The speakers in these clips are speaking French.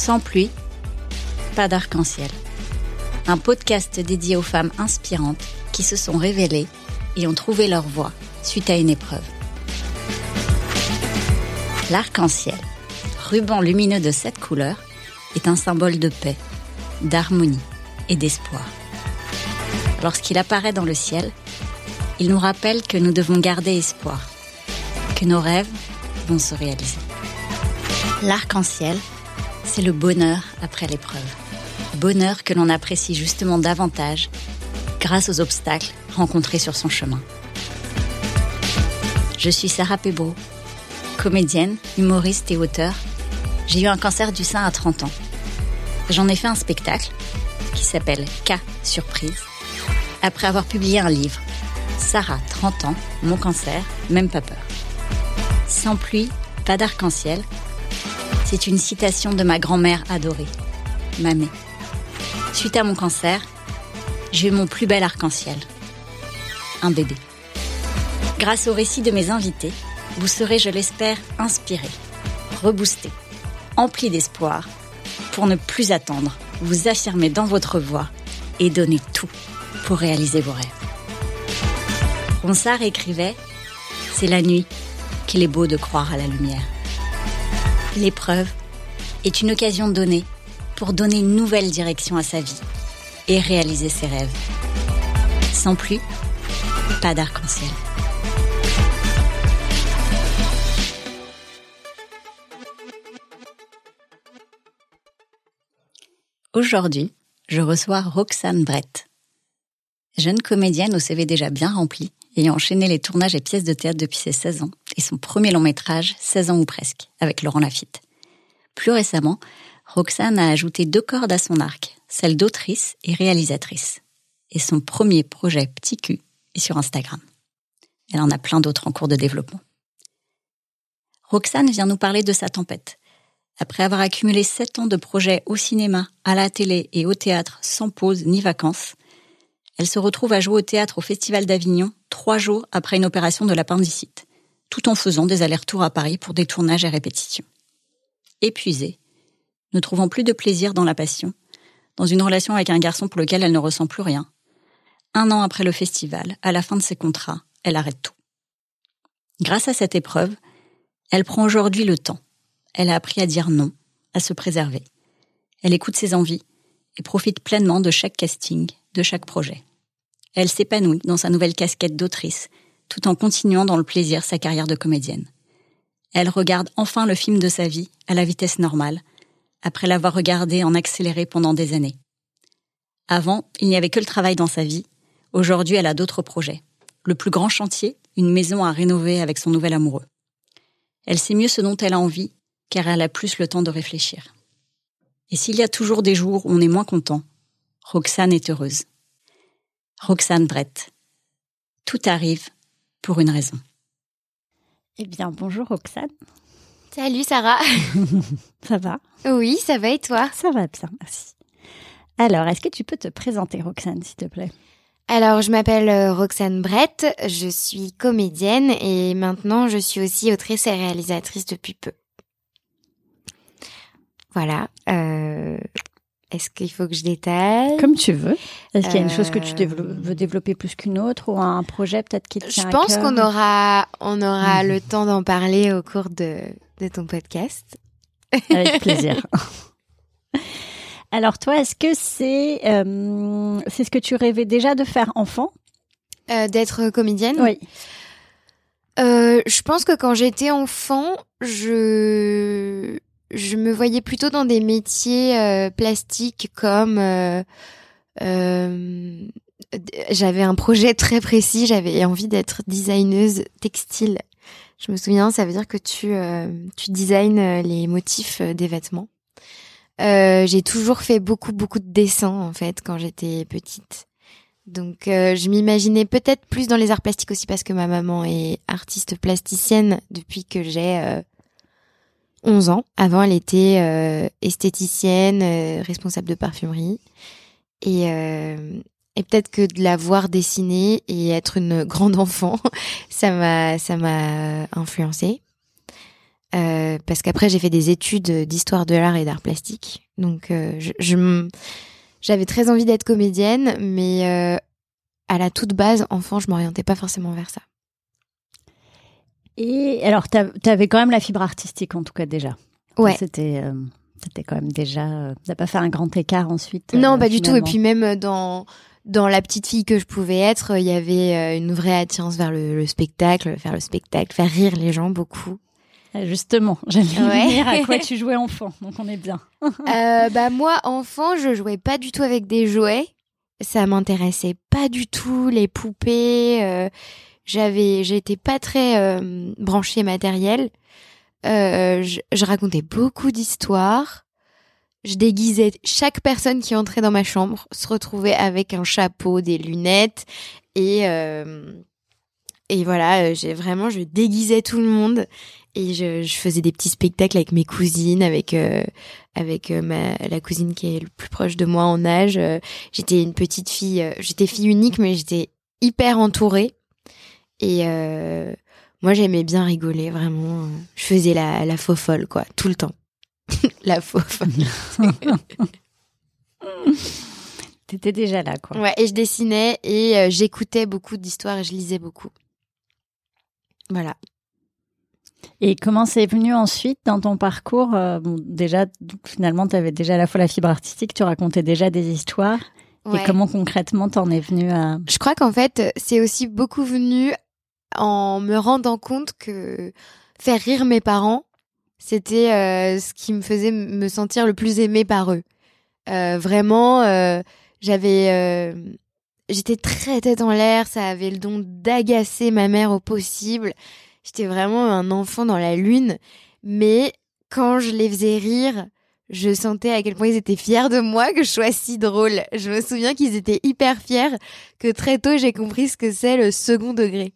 Sans pluie, pas d'arc-en-ciel. Un podcast dédié aux femmes inspirantes qui se sont révélées et ont trouvé leur voie suite à une épreuve. L'arc-en-ciel, ruban lumineux de sept couleurs, est un symbole de paix, d'harmonie et d'espoir. Lorsqu'il apparaît dans le ciel, il nous rappelle que nous devons garder espoir, que nos rêves vont se réaliser. L'arc-en-ciel, c'est le bonheur après l'épreuve. Bonheur que l'on apprécie justement davantage grâce aux obstacles rencontrés sur son chemin. Je suis Sarah Pebro, comédienne, humoriste et auteur. J'ai eu un cancer du sein à 30 ans. J'en ai fait un spectacle qui s'appelle K Surprise après avoir publié un livre, Sarah, 30 ans, mon cancer, même pas peur. Sans pluie, pas d'arc-en-ciel. C'est une citation de ma grand-mère adorée, Mamé. Suite à mon cancer, j'ai eu mon plus bel arc-en-ciel. Un bébé. Grâce au récit de mes invités, vous serez, je l'espère, inspiré, reboosté, empli d'espoir, pour ne plus attendre, vous affirmer dans votre voix et donner tout pour réaliser vos rêves. Ronsard écrivait C'est la nuit qu'il est beau de croire à la lumière. L'épreuve est une occasion donnée pour donner une nouvelle direction à sa vie et réaliser ses rêves. Sans plus, pas d'arc-en-ciel. Aujourd'hui, je reçois Roxane Brett. Jeune comédienne au CV déjà bien rempli, ayant enchaîné les tournages et pièces de théâtre depuis ses 16 ans, son premier long métrage, 16 ans ou presque, avec Laurent Lafitte. Plus récemment, Roxane a ajouté deux cordes à son arc, celle d'autrice et réalisatrice. Et son premier projet Petit cul est sur Instagram. Elle en a plein d'autres en cours de développement. Roxane vient nous parler de sa tempête. Après avoir accumulé sept ans de projets au cinéma, à la télé et au théâtre sans pause ni vacances, elle se retrouve à jouer au théâtre au Festival d'Avignon trois jours après une opération de l'appendicite, tout en faisant des allers-retours à Paris pour des tournages et répétitions. Épuisée, ne trouvant plus de plaisir dans la passion, dans une relation avec un garçon pour lequel elle ne ressent plus rien. Un an après le festival, à la fin de ses contrats, elle arrête tout. Grâce à cette épreuve, elle prend aujourd'hui le temps. Elle a appris à dire non, à se préserver. Elle écoute ses envies et profite pleinement de chaque casting, de chaque projet. Elle s'épanouit dans sa nouvelle casquette d'autrice, tout en continuant dans le plaisir sa carrière de comédienne. Elle regarde enfin le film de sa vie à la vitesse normale, après l'avoir regardé en accéléré pendant des années. Avant, il n'y avait que le travail dans sa vie. Aujourd'hui, elle a d'autres projets. Le plus grand chantier, une maison à rénover avec son nouvel amoureux. Elle sait mieux ce dont elle a envie, car elle a plus le temps de réfléchir. Et s'il y a toujours des jours où on est moins content, Roxane est heureuse. Roxane Brett. Tout arrive pour une raison. Eh bien, bonjour Roxane. Salut Sarah. ça va? Oui, ça va et toi? Ça va bien, merci. Alors, est-ce que tu peux te présenter Roxane, s'il te plaît? Alors, je m'appelle euh, Roxane Brett, je suis comédienne et maintenant je suis aussi autrice et réalisatrice depuis peu. Voilà. Euh, est-ce qu'il faut que je détaille Comme tu veux. Est-ce qu'il y a une chose que tu euh, veux développer plus qu'une autre ou un projet peut-être qui te tient Je pense qu'on aura, on aura le temps d'en parler au cours de, de ton podcast. Avec plaisir. Alors toi, est-ce que c'est euh, c'est ce que tu rêvais déjà de faire enfant? Euh, D'être comédienne? Oui. je pense que quand j'étais enfant, je je me voyais plutôt dans des métiers euh, plastiques comme euh, euh, j'avais un projet très précis, j'avais envie d'être designeuse textile. Je me souviens, ça veut dire que tu tu designes les motifs des vêtements. j'ai toujours fait beaucoup beaucoup de dessins en fait quand j'étais petite. Donc je m'imaginais peut-être plus dans les arts plastiques aussi parce que ma maman est artiste plasticienne depuis que j'ai 11 ans. Avant, elle était euh, esthéticienne, euh, responsable de parfumerie. Et, euh, et peut-être que de la voir dessiner et être une grande enfant, ça m'a ça m'a influencé. Euh, parce qu'après j'ai fait des études d'histoire de l'art et d'art plastique. Donc j'avais très envie d'être comédienne, mais à la toute base, enfant, je m'orientais pas forcément vers ça. Et alors, tu avais quand même la fibre artistique en tout cas déjà. Ouais. C'était c'était quand même déjà. T'as pas fait un grand écart ensuite. Non, pas du tout. Et puis même dans dans la petite fille que je pouvais être, il y avait une vraie attirance vers le, le spectacle, faire le spectacle, faire rire les gens beaucoup. Euh, justement, j'aime bien à quoi tu jouais enfant, donc on est bien. euh, bah moi, enfant, je jouais pas du tout avec des jouets. Ça m'intéressait pas du tout les poupées. Euh, j'avais, j'étais pas très euh, branchée matériel. Euh, je, je, racontais beaucoup d'histoires. Je déguisais chaque personne qui entrait dans ma chambre se retrouvait avec un chapeau, des lunettes et et voilà, j'ai vraiment je déguisais tout le monde et je, je, faisais des petits spectacles avec mes cousines, avec euh, avec euh, ma la cousine qui est le plus proche de moi en âge. Euh, j'étais une petite fille, j'étais fille unique, mais j'étais hyper entourée. Et moi, j'aimais bien rigoler, vraiment. Je faisais la la faux folle, quoi, tout le temps. la faux folle. T'étais déjà là, quoi. Ouais, et je dessinais et j'écoutais beaucoup d'histoires et je lisais beaucoup. Voilà. Et comment c'est venu ensuite dans ton parcours euh, bon, Déjà, finalement, tu avais déjà à la fois la fibre artistique, tu racontais déjà des histoires. Et comment concrètement t'en es venu à... Je crois qu'en fait, c'est aussi beaucoup venu en me rendant compte que faire rire mes parents, c'était euh, ce qui me faisait me sentir le plus aimé par eux. Euh, vraiment, euh, j'avais... J'étais très tête en l'air, ça avait le don d'agacer ma mère au possible. J'étais vraiment un enfant dans la lune. Mais quand je les faisais rire, je sentais à quel point ils étaient fiers de moi, que je sois si drôle. Je me souviens qu'ils étaient hyper fiers, que très tôt j'ai compris ce que c'est le second degré.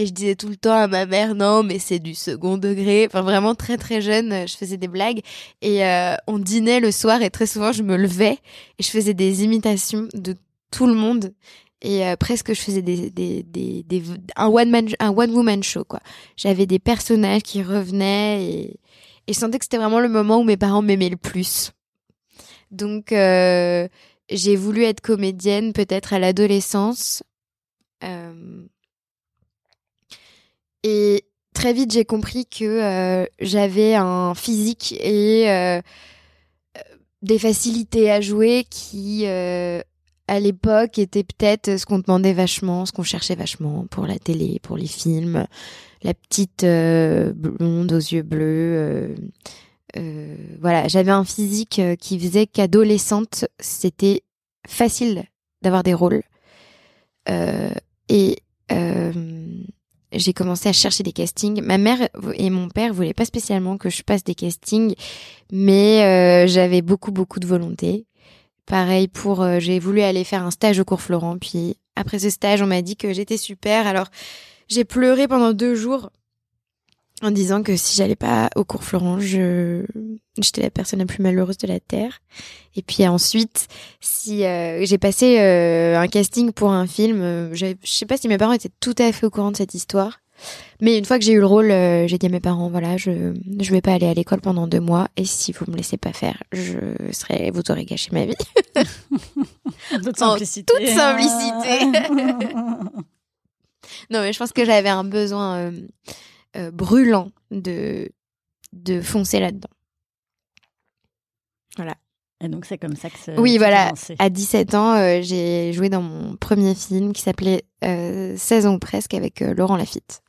Et je disais tout le temps à ma mère, non, mais c'est du second degré. Enfin, vraiment très très jeune, je faisais des blagues. Et euh, on dînait le soir et très souvent je me levais et je faisais des imitations de tout le monde et euh, presque je faisais des, des, des, un one man un one show quoi j'avais des personnages qui revenaient et, je sentais que c'était vraiment le moment où mes parents m'aimaient le plus donc euh, j'ai voulu être comédienne peut-être à l'adolescence et très vite j'ai compris que euh, j'avais un physique et euh, des facilités à jouer qui à l'époque était peut-être ce qu'on demandait vachement, ce qu'on cherchait vachement pour la télé, pour les films. La petite euh, blonde aux yeux bleus. Euh, euh, voilà, j'avais un physique qui faisait qu'adolescente, c'était facile d'avoir des rôles. et j'ai commencé à chercher des castings. Ma mère et mon père voulaient pas spécialement que je passe des castings, mais j'avais beaucoup beaucoup de volonté. Pareil pour, euh, j'ai voulu aller faire un stage au cours Florent, puis après ce stage, on m'a dit que j'étais super. Alors j'ai pleuré pendant deux jours en disant que si j'allais pas au cours Florent, je j'étais la personne la plus malheureuse de la terre. Et puis ensuite, si euh, j'ai passé euh, un casting pour un film, je sais pas si mes parents étaient tout à fait au courant de cette histoire. Mais une fois que j'ai eu le rôle, euh, j'ai dit à mes parents, voilà, je je vais pas aller à l'école pendant deux mois et si vous me laissez pas faire, je serai, vous aurez gâché ma vie. toute simplicité. toute simplicité. non, mais je pense que j'avais un besoin euh, euh, brûlant de de foncer là-dedans. Voilà. Et donc c'est comme ça que ça. Oui, voilà. À 17 ans, j'ai joué dans mon premier film qui s'appelait 16 ans presque avec Laurent Lafitte.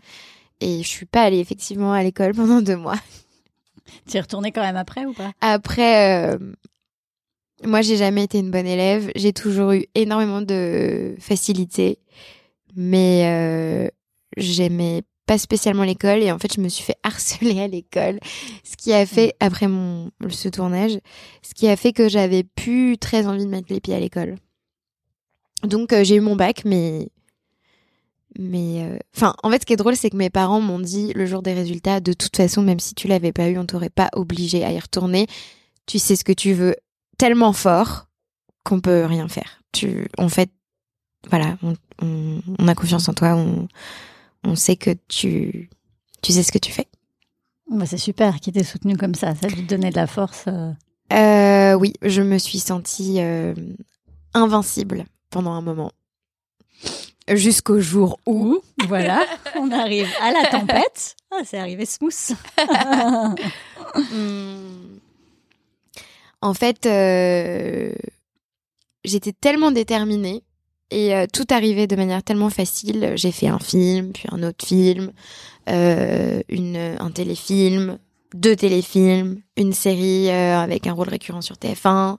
Et je suis pas allée effectivement à l'école pendant deux mois. Tu es retournée quand même après ou pas? Après, euh, moi j'ai jamais été une bonne élève. J'ai toujours eu énormément de facilité, mais euh, j'aimais pas spécialement l'école et en fait je me suis fait harceler à l'école, ce qui a fait après mon ce tournage, ce qui a fait que j'avais plus très envie de mettre les pieds à l'école. Donc euh, j'ai eu mon bac, mais mais euh, enfin, en fait, ce qui est drôle, c'est que mes parents m'ont dit le jour des résultats, de toute façon, même si tu l'avais pas eu, on t'aurait pas obligé à y retourner. Tu sais ce que tu veux tellement fort qu'on peut rien faire. Tu, en fait, voilà, on, on, a confiance en toi, on, on sait que tu, tu sais ce que tu fais. Bah, c'est super qu'il t'ait soutenu comme ça. Ça lui donnait de la force. Euh, oui, je me suis sentie euh, invincible pendant un moment. Jusqu'au jour où, voilà, on arrive à la tempête. Ah, c'est arrivé smooth. Hmm. En fait, euh, j'étais tellement déterminée et euh, tout arrivait de manière tellement facile. J'ai fait un film, puis un autre film, euh, un téléfilm, deux téléfilms, une série euh, avec un rôle récurrent sur TF1.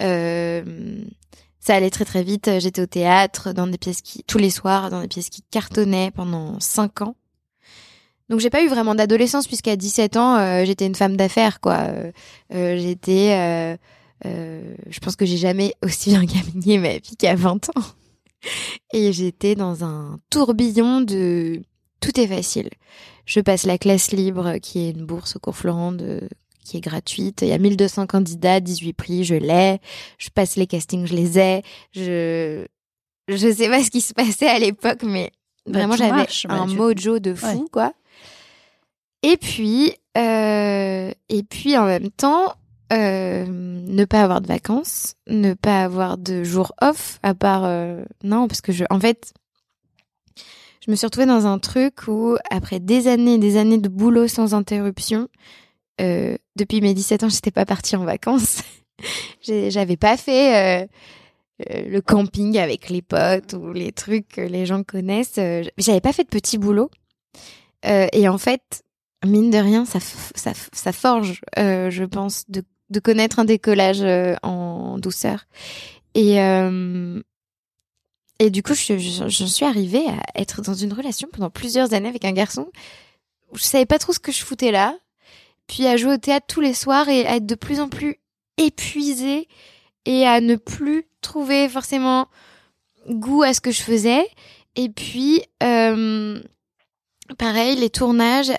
Euh, ça allait très très vite. J'étais au théâtre, dans des pièces qui tous les soirs, dans des pièces qui cartonnaient pendant cinq ans. Donc j'ai pas eu vraiment d'adolescence puisqu'à 17 ans j'étais une femme d'affaires quoi. J'étais, je pense que j'ai jamais aussi bien gagné ma vie qu'à 20 ans. Et j'étais dans un tourbillon de tout est facile. Je passe la classe libre qui est une bourse au cours Florent de qui est gratuite. Il y a 1200 candidats, 18 prix, je l'ai. Je passe les castings, je les ai. Je je sais pas ce qui se passait à l'époque mais Bah, vraiment j'avais bah, un tu- mojo de fou Ouais. quoi. Et puis euh, et puis en même temps euh, ne pas avoir de vacances, ne pas avoir de jours off à part euh, non parce que je en fait je me suis retrouvée dans un truc où après des années et des années de boulot sans interruption euh, depuis mes 17 ans, j'étais pas partie en vacances. J'avais pas fait le camping avec les potes ou les trucs que les gens connaissent. J'avais pas fait de petits boulots. Et en fait, mine de rien, ça, ça, forge, je pense, de, de connaître un décollage euh, en douceur. Et, euh, et du coup, je, suis arrivée à être dans une relation pendant plusieurs années avec un garçon où je savais pas trop ce que je foutais là. Puis à jouer au théâtre tous les soirs et à être de plus en plus épuisée et à ne plus trouver forcément goût à ce que je faisais. Et puis, euh, pareil, les tournages,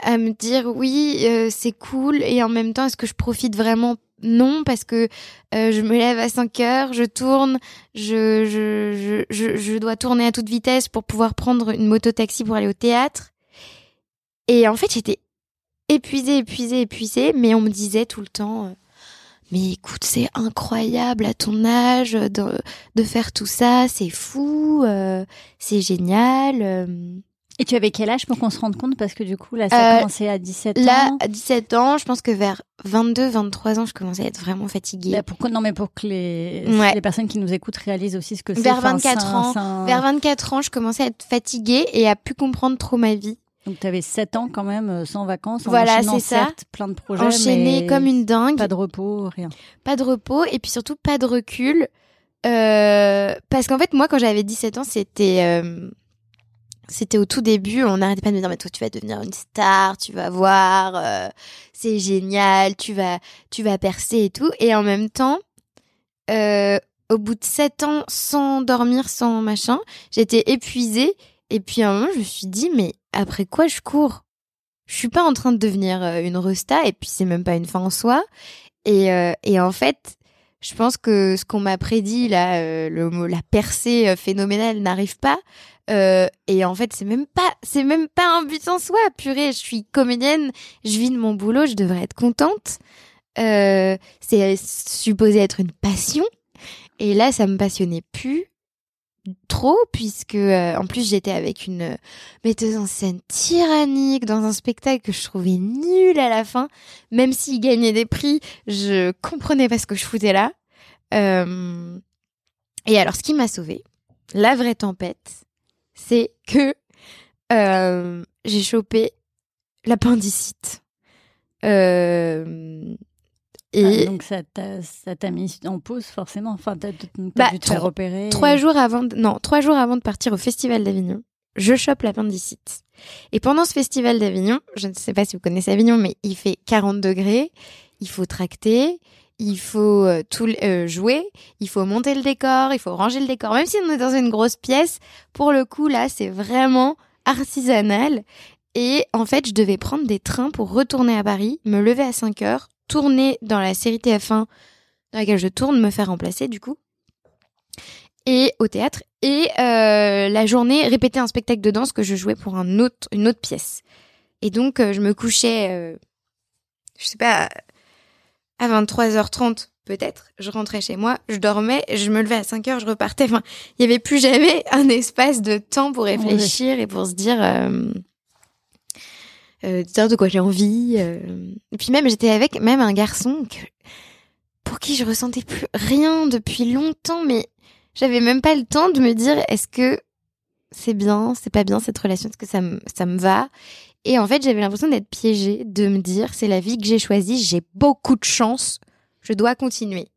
à me dire oui, euh, c'est cool et en même temps, est-ce que je profite vraiment? Non, parce que euh, je me lève à 5 heures, je tourne, je, je, je, je, dois tourner à toute vitesse pour pouvoir prendre une moto-taxi pour aller au théâtre. Et en fait, j'étais épuisée, épuisée, épuisée, mais on me disait tout le temps, euh, mais écoute, c'est incroyable à ton âge de, de faire tout ça, c'est fou, c'est génial. Et tu avais quel âge pour qu'on se rende compte? Parce que du coup, là, ça a Euh, commencé à 17 Là, ans. à 17 ans, je pense que vers 22, 23 ans, je commençais à être vraiment fatiguée. Là, pour que- non, mais pour que les, Ouais. les personnes qui nous écoutent réalisent aussi ce que c'est. Vers Enfin, 24 c'est un- ans, un- Vers 24 ans, je commençais à être fatiguée et à plus comprendre trop ma vie. Donc, tu avais 7 ans quand même, euh, sans vacances. En Voilà, c'est ça. certes, plein de projets. Enchaînée mais comme une dingue. Pas de repos, rien. pas de repos et puis surtout pas de recul. Euh, parce qu'en fait, moi, quand j'avais 17 ans, c'était euh, c'était au tout début. On n'arrêtait pas de me dire, mais toi, tu vas devenir une star, tu vas voir, euh, c'est génial, tu vas tu vas percer et tout. Et en même temps, euh, au bout de 7 ans, sans dormir, sans machin, j'étais épuisée. Et puis à un moment, je me suis dit, mais après quoi je cours? Je suis pas en train de devenir euh, une resta, et puis c'est même pas une fin en soi. Et, et en fait, je pense que ce qu'on m'a prédit, là, le la percée phénoménale n'arrive pas. Euh, et en fait, c'est même pas, c'est même pas un but en soi. Purée, je suis comédienne, je vis de mon boulot, je devrais être contente. Euh, c'est supposé être une passion. Et là, ça me passionnait plus trop puisque euh, en plus j'étais avec une metteuse en scène tyrannique dans un spectacle que je trouvais nul à la fin même s'il gagnait des prix je comprenais pas ce que je foutais là et alors ce qui m'a sauvée la vraie tempête c'est que euh, j'ai chopé l'appendicite euh, et Ah, donc, ça t'a ça t'a mis en pause, forcément. Enfin, t'as Bah, dû te faire trois- opérer. Trois jours avant, de- non, trois jours avant de partir au Festival d'Avignon, je chope l'appendicite. Et pendant ce Festival d'Avignon, je ne sais pas si vous connaissez Avignon, mais il fait 40 degrés, il faut tracter, il faut euh, tout euh, jouer, il faut monter le décor, il faut ranger le décor. Même si on est dans une grosse pièce, pour le coup, là, c'est vraiment artisanal. Et en fait, je devais prendre des trains pour retourner à Paris, me lever à 5 heures, tourner dans la série TF1 dans laquelle je tourne, me faire remplacer du coup et au théâtre et euh, la journée répéter un spectacle de danse que je jouais pour une autre pièce Et donc, je me couchais, je sais pas, à 23h30 peut-être, je rentrais chez moi, je dormais, je me levais à 5 heures, je repartais. Enfin, il y avait plus jamais un espace de temps pour réfléchir et pour se dire, euh, euh, de quoi j'ai envie. Euh. Et puis même, j'étais avec même un garçon pour qui je ressentais plus rien depuis longtemps, mais j'avais même pas le temps de me dire, est-ce que c'est bien, c'est pas bien cette relation, est-ce que ça me, ça me va? Et en fait, j'avais l'impression d'être piégée, de me dire, c'est la vie que j'ai choisie, j'ai beaucoup de chance je dois continuer.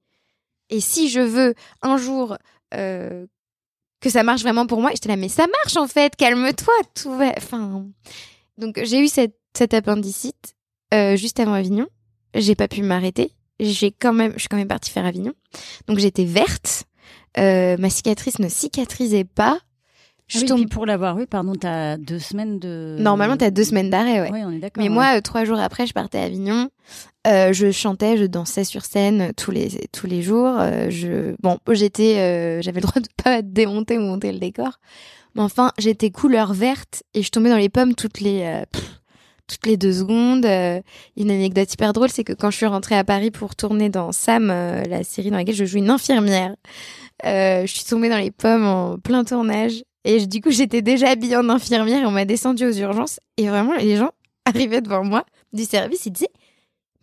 Et si je veux un jour euh, que ça marche vraiment pour moi, j'étais là, mais ça marche en fait, calme-toi, tout va. Enfin, donc j'ai eu cette, cet appendicite euh, juste avant Avignon. J'ai pas pu m'arrêter. J'ai quand même, je suis quand même partie faire Avignon. Donc j'étais verte. Euh, ma cicatrice ne cicatrisait pas. Je ah oui, pour l'avoir eu, pardon, t'as deux semaines de. Normalement, t'as deux semaines d'arrêt, ouais. Oui, on est d'accord. Mais moi, euh, trois jours après, je partais à Avignon. Euh, je chantais, je dansais sur scène tous les tous les jours. Euh, je bon, j'étais, euh, j'avais le droit de pas démonter ou monter le décor. Mais enfin, j'étais couleur verte et je tombais dans les pommes toutes les toutes les deux secondes. une anecdote hyper drôle, c'est que quand je suis rentrée à Paris pour tourner dans Sam, la série dans laquelle je joue une infirmière, je suis tombée dans les pommes en plein tournage et du coup, j'étais déjà habillée en infirmière et on m'a descendue aux urgences. Et vraiment, les gens arrivaient devant moi du service, ils disaient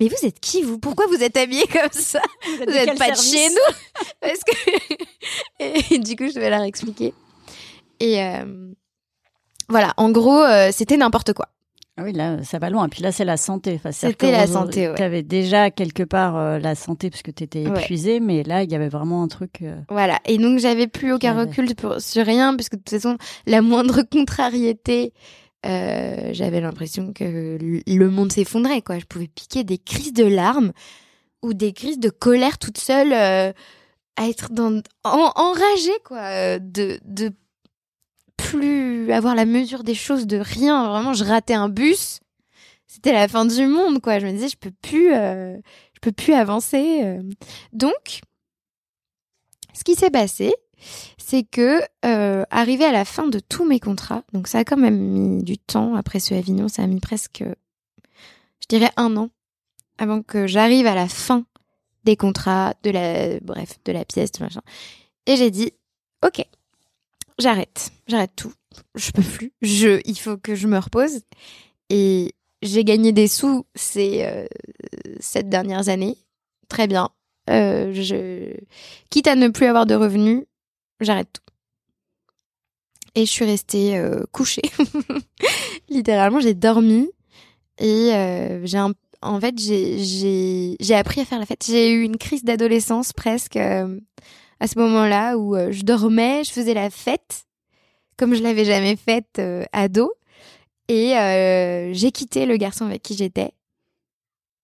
mais vous êtes qui vous? Pourquoi vous êtes habillée comme ça? Vous n'êtes pas de chez nous Parce que et du coup je vais leur expliquer. Et euh, voilà, en gros, euh, c'était n'importe quoi. Ah oui, là, ça va loin. Puis là, c'est la santé. Enfin, C'était la santé, ouais. Tu avais déjà quelque part euh, la santé puisque tu étais épuisée, mais là, il y avait vraiment un truc. Euh, voilà. Et donc, j'avais plus aucun recul sur rien, puisque de toute façon, la moindre contrariété, euh, j'avais l'impression que le monde s'effondrait, quoi. Je pouvais piquer des crises de larmes ou des crises de colère toute seule, à être dans, enragée, quoi, de, de plus avoir la mesure des choses de rien. Vraiment, je ratais un bus. C'était la fin du monde, quoi. Je me disais, je peux plus, euh, je peux plus avancer. Euh. Donc, ce qui s'est passé, c'est que euh, arrivé à la fin de tous mes contrats, donc ça a quand même mis du temps. Après ce Avignon, ça a mis presque, je dirais, un an avant que j'arrive à la fin des contrats, de la, bref, de la pièce, de machin. Et j'ai dit, ok, j'arrête, j'arrête tout. Je peux plus. Je, il faut que je me repose. Et j'ai gagné des sous ces euh, sept dernières années. Très bien. Euh, je, quitte à ne plus avoir de revenus, j'arrête tout. Et je suis restée euh, couchée. Littéralement, j'ai dormi et j'ai en fait, j'ai appris à faire la fête. J'ai eu une crise d'adolescence presque à ce moment-là où euh, je dormais, je faisais la fête comme je l'avais jamais faite euh, ado. Et euh, j'ai quitté le garçon avec qui j'étais.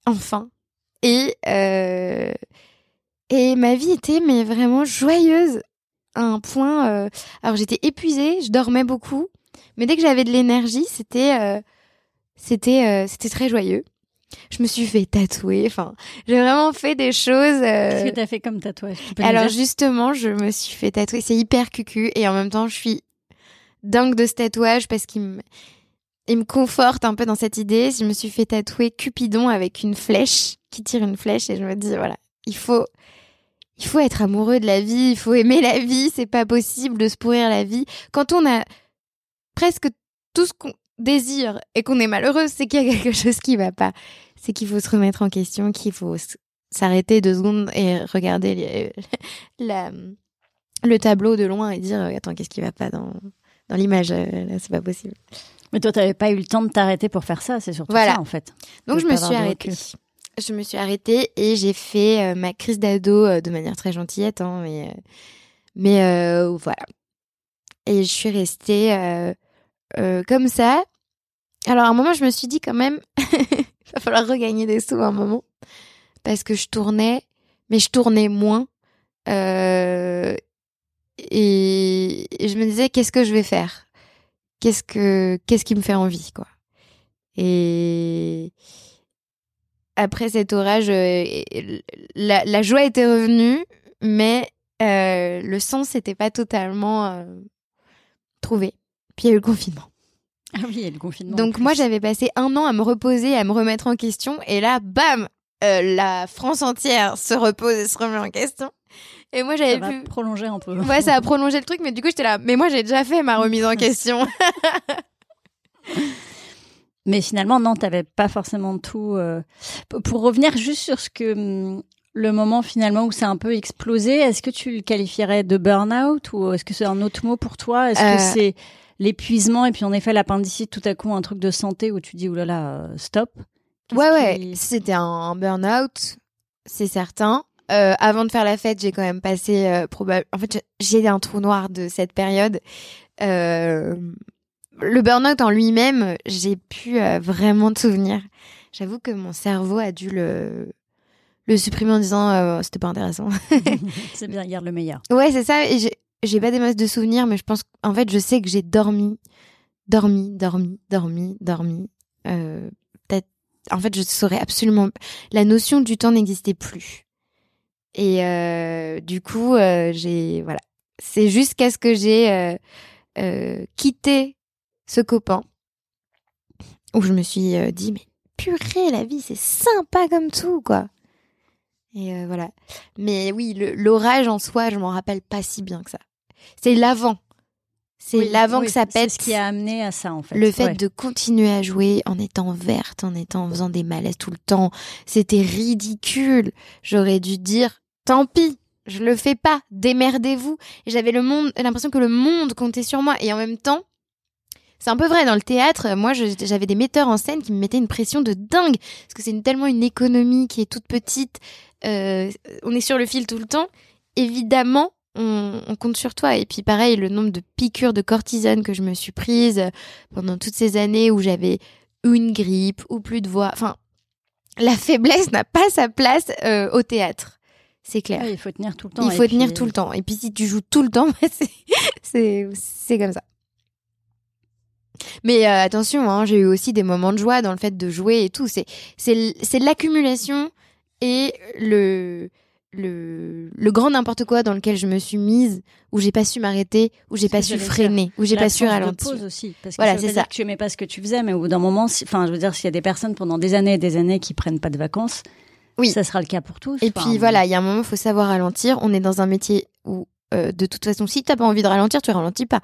Enfin. Et et ma vie était mais vraiment joyeuse. À un point alors j'étais épuisée, je dormais beaucoup. Mais dès que j'avais de l'énergie, c'était c'était c'était très joyeux je me suis fait tatouer. Enfin, j'ai vraiment fait des choses. Qu'est-ce que t'as fait comme tatouage Alors justement, je me suis fait tatouer. C'est hyper cucu et en même temps, je suis dingue de ce tatouage parce qu'il me, il me conforte un peu dans cette idée. Je me suis fait tatouer Cupidon avec une flèche qui tire une flèche et je me dis voilà, il faut, il faut être amoureux de la vie, il faut aimer la vie. C'est pas possible de se pourrir la vie quand on a presque tout ce qu'on désir et qu'on est malheureux, c'est qu'il y a quelque chose qui va pas. C'est qu'il faut se remettre en question, qu'il faut s'arrêter deux secondes et regarder la, le tableau de loin et dire attends qu'est-ce qui va pas dans dans l'image là c'est pas possible. Mais toi t'avais pas eu le temps de t'arrêter pour faire ça, c'est surtout ça en fait. Donc je me suis arrêtée. Je me suis arrêtée et j'ai fait euh, ma crise d'ado euh, de manière très gentillette hein, mais euh, mais voilà. Et je suis restée euh, comme ça. Alors à un moment, je me suis dit quand même, il va falloir regagner des sous à un moment parce que je tournais, mais je tournais moins. Euh, et, je me disais qu'est-ce que je vais faire? Qu'est-ce que qui me fait envie quoi? Et après cet orage, euh, la joie était revenue, mais le sens n'était pas totalement trouvé. Puis il y a eu le confinement. Ah oui, et le confinement. Donc moi, j'avais passé un an à me reposer, à me remettre en question. Et là, bam, euh, la France entière se repose et se remet en question. Et moi, j'avais pu prolonger un peu. Ouais, ça a prolongé le truc, mais du coup, j'étais là. Mais moi, j'ai déjà fait ma remise en question. mais finalement, non, t'avais pas forcément tout. Euh, pour revenir juste sur ce que hum, le moment finalement où c'est un peu explosé, est-ce que tu le qualifierais de burn-out ou est-ce que c'est un autre mot pour toi? Est-ce que euh. c'est l'épuisement et puis en effet l'appendicite tout à coup un truc de santé où tu dis oulala stop Ouais ouais, c'était un burn-out, c'est certain. Euh, avant de faire la fête, j'ai quand même passé euh, probable. En fait, j'ai un trou noir de cette période. Euh, le burn-out en lui-même, j'ai pu euh, vraiment te souvenir. J'avoue que mon cerveau a dû le le supprimer en disant euh, c'était pas intéressant. c'est bien, garde le meilleur. Ouais, c'est ça. Et j'ai pas des masses de souvenirs, mais je pense en fait, je sais que j'ai dormi, dormi, dormi, dormi, dormi. Euh. En fait, je saurais absolument. La notion du temps n'existait plus. Et euh, du coup, euh, j'ai voilà. C'est jusqu'à ce que j'ai quitté ce copain où je me suis dit mais purée la vie c'est sympa comme tout quoi. Et voilà. Mais oui, l'orage en soi, je m'en rappelle pas si bien que ça. C'est l'avant. C'est l'avant que ça pète. C'est ce qui a amené à ça, en fait. Le fait de continuer à jouer en étant verte, en étant, en faisant des malaises tout le temps. C'était ridicule. J'aurais dû dire, tant pis, je le fais pas, démerdez-vous. J'avais le monde, l'impression que le monde comptait sur moi. Et en même temps, c'est un peu vrai dans le théâtre. Moi, j'avais des metteurs en scène qui me mettaient une pression de dingue parce que c'est tellement une économie qui est toute petite. Euh, on est sur le fil tout le temps. Évidemment, on, on, compte sur toi. Et puis pareil, le nombre de piqûres de cortisone que je me suis prise pendant toutes ces années où j'avais une grippe ou plus de voix. Enfin, la faiblesse n'a pas sa place euh, au théâtre c'est clair. il faut tenir tout le temps. Il faut tenir tout le temps. Et puis si tu joues tout le temps, c'est c'est comme ça. Mais euh, attention, hein, j'ai eu aussi des moments de joie dans le fait de jouer et tout. C'est c'est l'accumulation et le le, le grand n'importe quoi dans lequel je me suis mise, où j'ai pas su m'arrêter, où j'ai pas su freiner, où j'ai pas su ralentir. pause aussi, parce que voilà, c'est ça. que tu aimais pas ce que tu faisais, mais au bout d'un moment, enfin, je veux dire, s'il y a des personnes pendant des années et des années qui prennent pas de vacances, oui. Ça sera le cas pour tous. Et puis voilà, il y a un moment, il faut savoir ralentir. On est dans un métier où, euh, de toute façon, si t'as pas envie de ralentir, tu ralentis pas.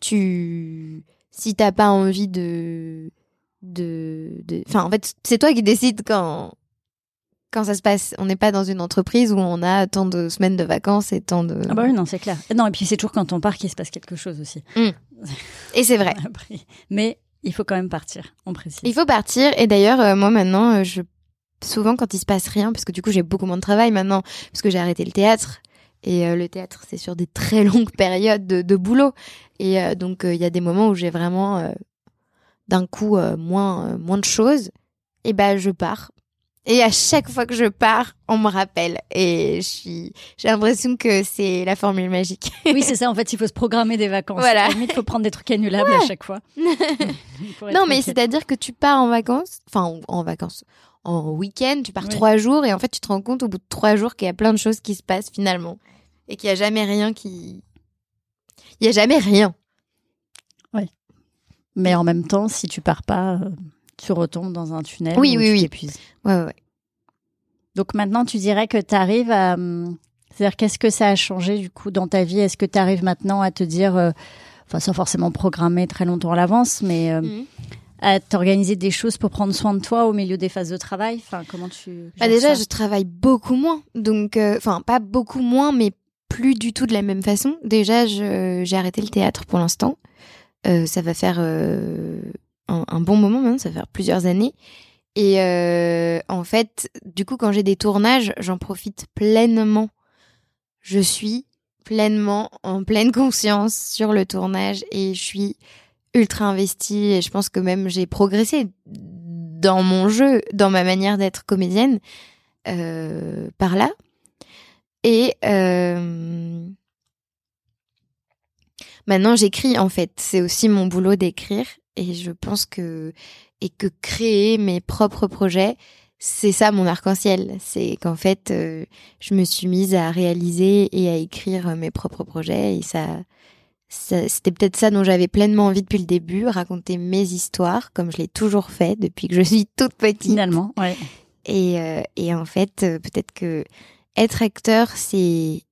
Tu, si t'as pas envie de, de, enfin, en fait, c'est toi qui décides quand, quand ça se passe. On n'est pas dans une entreprise où on a tant de semaines de vacances et tant de. Ah bah oui, non, c'est clair. Non, et puis c'est toujours quand on part qu'il se passe quelque chose aussi. Mmh. Et c'est vrai. Mais il faut quand même partir, on précise. Il faut partir. Et d'ailleurs, euh, moi maintenant, euh, je souvent quand il se passe rien, parce que du coup j'ai beaucoup moins de travail maintenant, parce que j'ai arrêté le théâtre. Et euh, le théâtre, c'est sur des très longues périodes de, de boulot. Et donc il y a des moments où j'ai vraiment d'un coup moins moins de choses. Et ben je pars. Et à chaque fois que je pars, on me rappelle. Et je suis, j'ai l'impression que c'est la formule magique. oui, c'est ça. En fait, il faut se programmer des vacances. Voilà. il faut prendre des trucs annulables à chaque fois. non, mais c'est-à-dire que tu pars en vacances, enfin en vacances, en week-end, tu pars trois jours et en fait tu te rends compte au bout de trois jours qu'il y a plein de choses qui se passent finalement et qu'il y a jamais rien qui, il y a jamais rien. Oui. Mais en même temps, si tu pars pas, euh, tu retombes dans un tunnel. Oui, oui, oui. Ouais, ouais. Donc maintenant, tu dirais que tu arrives à, hum, c'est-à-dire qu'est-ce que ça a changé du coup dans ta vie? Est-ce que tu arrives maintenant à te dire, euh, enfin sans forcément programmer très longtemps à l'avance, mais euh, mhm à t'organiser des choses pour prendre soin de toi au milieu des phases de travail? Enfin, comment tu bah Déjà, je travaille beaucoup moins, donc euh, enfin pas beaucoup moins, mais plus du tout de la même façon. Déjà, j'ai arrêté le théâtre pour l'instant. Euh, ça va faire euh, un, bon moment maintenant, ça va faire plusieurs années. Et euh, en fait, du coup, quand j'ai des tournages, j'en profite pleinement. Je suis pleinement en pleine conscience sur le tournage et je suis ultra investie et je pense que même j'ai progressé dans mon jeu, dans ma manière d'être comédienne euh, par là. Et euh, maintenant j'écris en fait, c'est aussi mon boulot d'écrire et je pense que et que créer mes propres projets, c'est ça mon arc-en-ciel. C'est qu'en fait, euh, je me suis mise à réaliser et à écrire mes propres projets et ça, c'était peut-être ça dont j'avais pleinement envie depuis le début, raconter mes histoires, comme je l'ai toujours fait depuis que je suis toute petite. Finalement, ouais. Et, euh, et en fait, euh, peut-être que être acteur, c'est,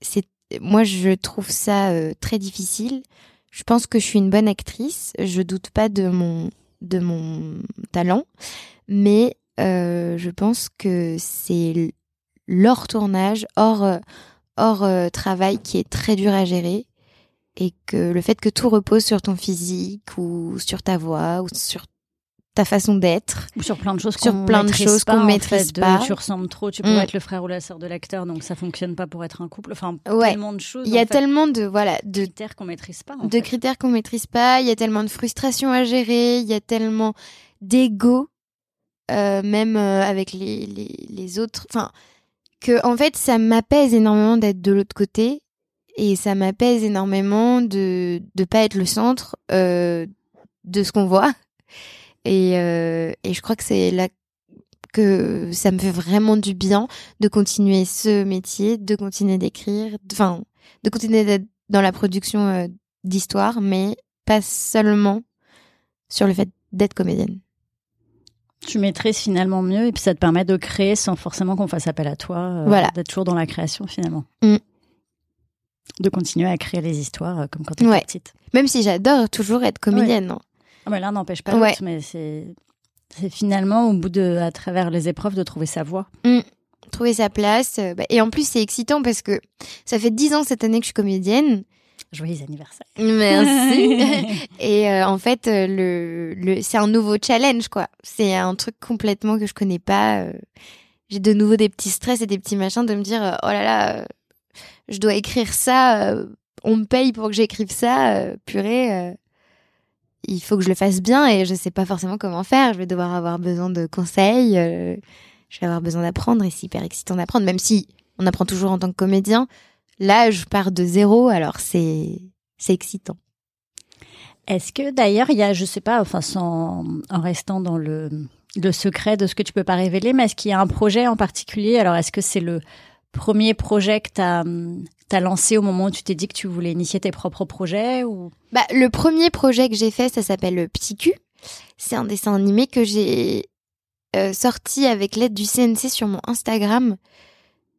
c'est, moi, je trouve ça très difficile. Je pense que je suis une bonne actrice. Je doute pas de mon, de mon talent, mais je pense que c'est leur tournage, hors, hors travail, qui est très dur à gérer et que le fait que tout repose sur ton physique ou sur ta voix ou sur ta façon d'être. Sur plein de choses sur plein de choses qu'on maîtrise pas. tu ressembles trop tu pourrais mm. être le frère ou la sœur de l'acteur donc ça fonctionne pas pour être un couple. Enfin tellement de choses il y a tellement de voilà de critères qu'on maîtrise pas de critères qu'on maîtrise pas il y a tellement de frustration à gérer il y a tellement d'ego euh, même euh, avec les, les, les autres. Enfin que en fait ça m'apaise énormément d'être de l'autre côté et ça m'apaise énormément de de pas être le centre euh, de ce qu'on voit et euh, et je crois que c'est là que ça me fait vraiment du bien de continuer ce métier de continuer d'écrire enfin de continuer d'être dans la production euh, d'histoires mais pas seulement sur le fait d'être comédienne tu maîtrises finalement mieux et puis ça te permet de créer sans forcément qu'on fasse appel à toi euh, voilà. d'être toujours dans la création finalement mm de continuer à créer les histoires euh, comme quand tu étais petite. Même si j'adore toujours être comédienne. Non ah, mais l'un n'empêche pas l'autre, mais c'est c'est finalement au bout de à travers les épreuves de trouver sa voie. Mm. Trouver sa place. Euh, bah, et en plus, c'est excitant parce que ça fait dix ans cette année que je suis comédienne. Joyeux anniversaire. Merci. et euh, en fait, le, le c'est un nouveau challenge, quoi. C'est un truc complètement que je connais pas. J'ai de nouveau des petits stress et des petits machins de me dire, oh là là, je dois écrire ça, euh, on me paye pour que j'écrive ça, euh, purée, euh, il faut que je le fasse bien et je sais pas forcément comment faire. Je vais devoir avoir besoin de conseils, je vais avoir besoin d'apprendre et c'est hyper excitant d'apprendre, même si on apprend toujours en tant que comédien. Là, je pars de zéro, alors c'est c'est excitant. Est-ce que d'ailleurs il y a, je sais pas, enfin sans en restant dans le le secret de ce que tu peux pas révéler, mais est-ce qu'il y a un projet en particulier? Alors est-ce que c'est le premier projet que tu as, lancé au moment où tu t'es dit que tu voulais initier tes propres projets ou? Bah, Le premier projet que j'ai fait, ça s'appelle le Petit Cul. C'est un dessin animé que j'ai euh, sorti avec l'aide du CNC sur mon Instagram.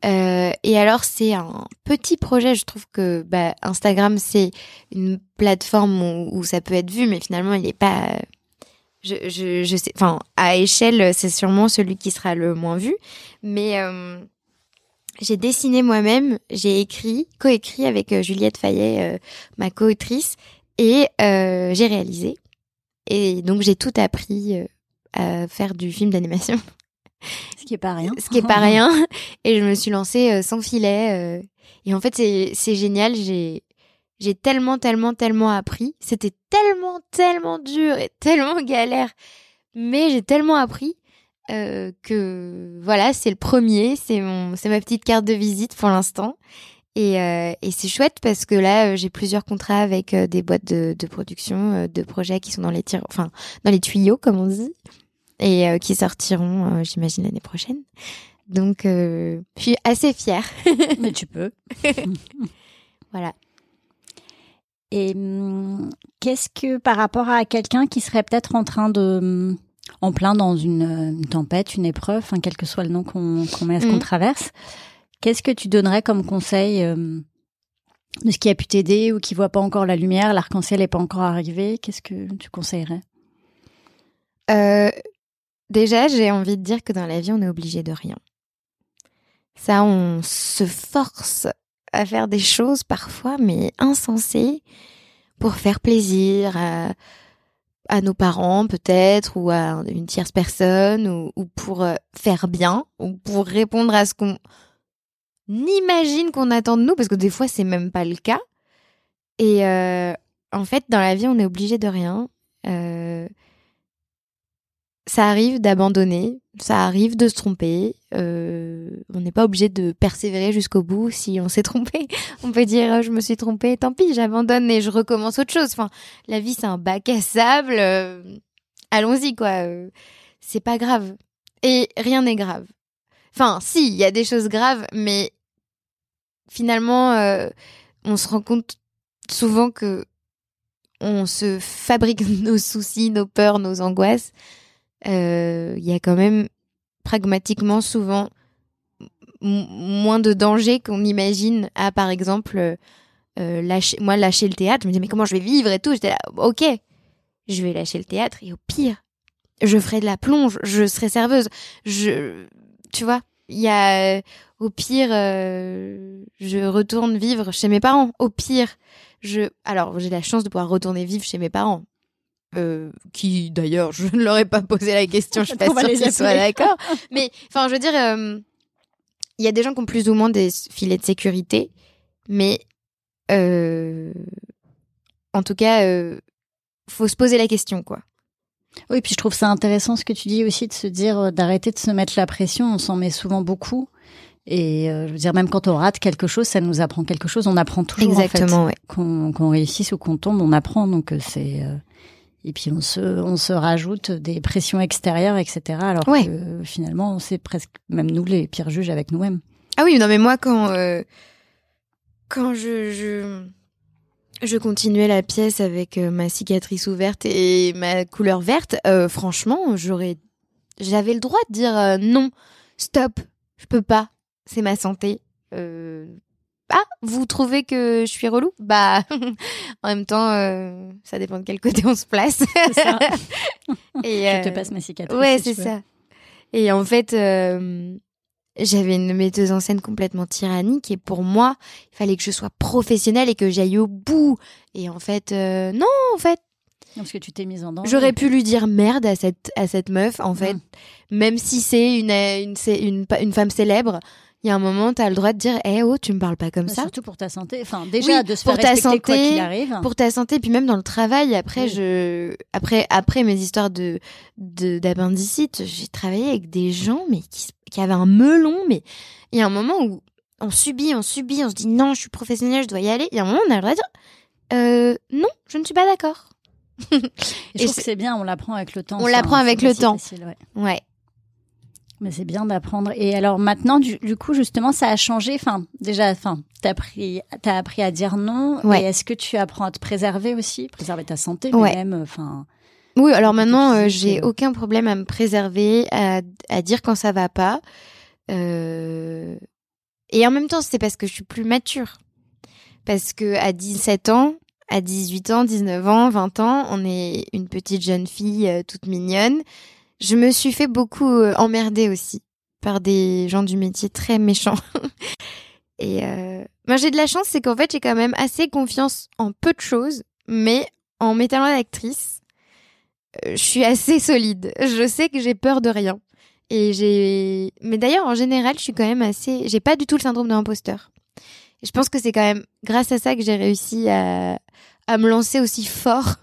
Euh, et alors c'est un petit projet, je trouve que bah, Instagram c'est une plateforme où, ça peut être vu, mais finalement il n'est pas, je, sais, enfin à échelle c'est sûrement celui qui sera le moins vu, mais euh, j'ai dessiné moi-même, j'ai écrit, coécrit avec euh, Juliette Fayet, euh, ma co-autrice, et euh, j'ai réalisé. Et donc j'ai tout appris à faire du film d'animation. Ce qui est pas rien. Ce qui est pas rien. Et je me suis lancée sans filet. et en fait, c'est génial. J'ai j'ai tellement, tellement, tellement appris. C'était tellement, tellement dur et tellement galère. Mais j'ai tellement appris euh, que voilà, c'est le premier, c'est mon, c'est ma petite carte de visite pour l'instant. Et, euh, et c'est chouette parce que là, euh, j'ai plusieurs contrats avec des boîtes de, de production, de projets qui sont dans les tirs, enfin dans les tuyaux comme on dit, et qui sortiront, j'imagine l'année prochaine. Donc, je suis assez fière. Mais tu peux. voilà. Et hum, qu'est-ce que par rapport à quelqu'un qui serait peut-être en train de hum, en plein dans une, tempête, une épreuve, quel que soit le nom qu'on met à ce qu'on mm. traverse. Qu'est-ce que tu donnerais comme conseil euh, de ce qui a pu t'aider ou qui voit pas encore la lumière, l'arc-en-ciel n'est pas encore arrivé? Qu'est-ce que tu conseillerais? Euh, Déjà, j'ai envie de dire que dans la vie, on est obligé de rien. Ça, on se force à faire des choses parfois, mais insensées, pour faire plaisir, à à nos parents peut-être ou à une tierce personne ou, pour euh, faire bien ou pour répondre à ce qu'on imagine qu'on attend de nous parce que des fois c'est même pas le cas. Et euh, en fait dans la vie on est obligé de rien. Euh, ça arrive d'abandonner, ça arrive de se tromper. Euh, on n'est pas obligé de persévérer jusqu'au bout si on s'est trompé. On peut dire je me suis trompé, tant pis, j'abandonne et je recommence autre chose. Enfin, la vie c'est un bac à sable. Euh, allons-y quoi. Euh, c'est pas grave. Et rien n'est grave. Enfin, si, il y a des choses graves, mais finalement, on se rend compte souvent que on se fabrique nos soucis, nos peurs, nos angoisses, il y a quand même pragmatiquement souvent moins de danger qu'on imagine à par exemple lâcher moi lâcher le théâtre. Je me dis mais comment je vais vivre et tout? J'étais là ok je vais lâcher le théâtre et au pire je ferai de la plonge je serai serveuse. Tu vois y a au pire euh, je retourne vivre chez mes parents. Au pire je alors j'ai la chance de pouvoir retourner vivre chez mes parents euh, qui d'ailleurs je ne leur ai pas posé la question je suis pas sûre qu'ils soient d'accord mais enfin je veux dire euh, il y a des gens qui ont plus ou moins des filets de sécurité mais en tout cas faut se poser la question quoi oui, puis je trouve ça intéressant ce que tu dis aussi de se dire euh, d'arrêter de se mettre la pression. On s'en met souvent beaucoup. Et euh, je veux dire, même quand on rate quelque chose, ça nous apprend quelque chose. On apprend toujours. Exactement, en fait. Qu'on réussisse ou qu'on tombe, on apprend. Donc euh, c'est. Et puis on se, on se rajoute des pressions extérieures, etc. Alors que finalement, c'est presque même nous les pires juges avec nous-mêmes. Ah oui, non mais moi quand quand je, je je continuais la pièce avec euh, ma cicatrice ouverte et ma couleur verte. Euh, franchement, j'aurais, j'avais le droit de dire euh, non, stop, je peux pas, c'est ma santé. Ah, vous trouvez que je suis relou? Bah, en même temps, ça dépend de quel côté on se place. Ça. et je te passe ma cicatrice. Ouais, c'est ça. Et en fait, j'avais une metteuse en scène complètement tyrannique et pour moi, il fallait que je sois professionnelle et que j'aille au bout. Et en fait, euh, non, en fait. parce que tu t'es mise en danger. J'aurais pu lui dire merde à cette à cette meuf, en fait, même si c'est une une, une une femme célèbre. Il y a un moment, tu as le droit de dire, eh oh, tu me parles pas comme bah, ça. Surtout pour ta santé. Enfin, déjà de se pour ta santé, quoi qu'il arrive. Pour ta santé, puis même dans le travail. Après, je, après, après mes histoires de d'appendicite, j'ai travaillé avec des gens, mais qui qui avait un melon, mais il y a un moment où on subit, on subit, on se dit non, je suis professionnelle, je dois y aller. Il y a un moment où on a le droit de dire euh, non, je ne suis pas d'accord. et je trouve que c'est bien, on l'apprend avec le temps. On l'apprend avec le temps. ouais. Mais c'est bien d'apprendre. Et alors maintenant, du, coup, justement, ça a changé. Enfin, déjà, enfin, t'as appris, as appris à dire non. Ouais. Et est-ce que tu apprends à te préserver aussi, préserver ta santé, mais même, enfin. Oui, alors maintenant, euh, j'ai aucun problème à me préserver, à, à dire quand ça va pas. Euh... Et en même temps, c'est parce que je suis plus mature. Parce que à 17 ans, à 18 ans, 19 ans, 20 ans, on est une petite jeune fille euh, toute mignonne. Je me suis fait beaucoup euh, emmerder aussi par des gens du métier très méchants. Et euh... moi, j'ai de la chance, c'est qu'en fait, j'ai quand même assez confiance en peu de choses, mais en mes talents d'actrice, euh, je suis assez solide. Je sais que j'ai peur de rien. Et j'ai, mais d'ailleurs, en général, je suis quand même assez, j'ai pas du tout le syndrome de l'imposteur. Je pense que c'est quand même grâce à ça que j'ai réussi à, à me lancer aussi fort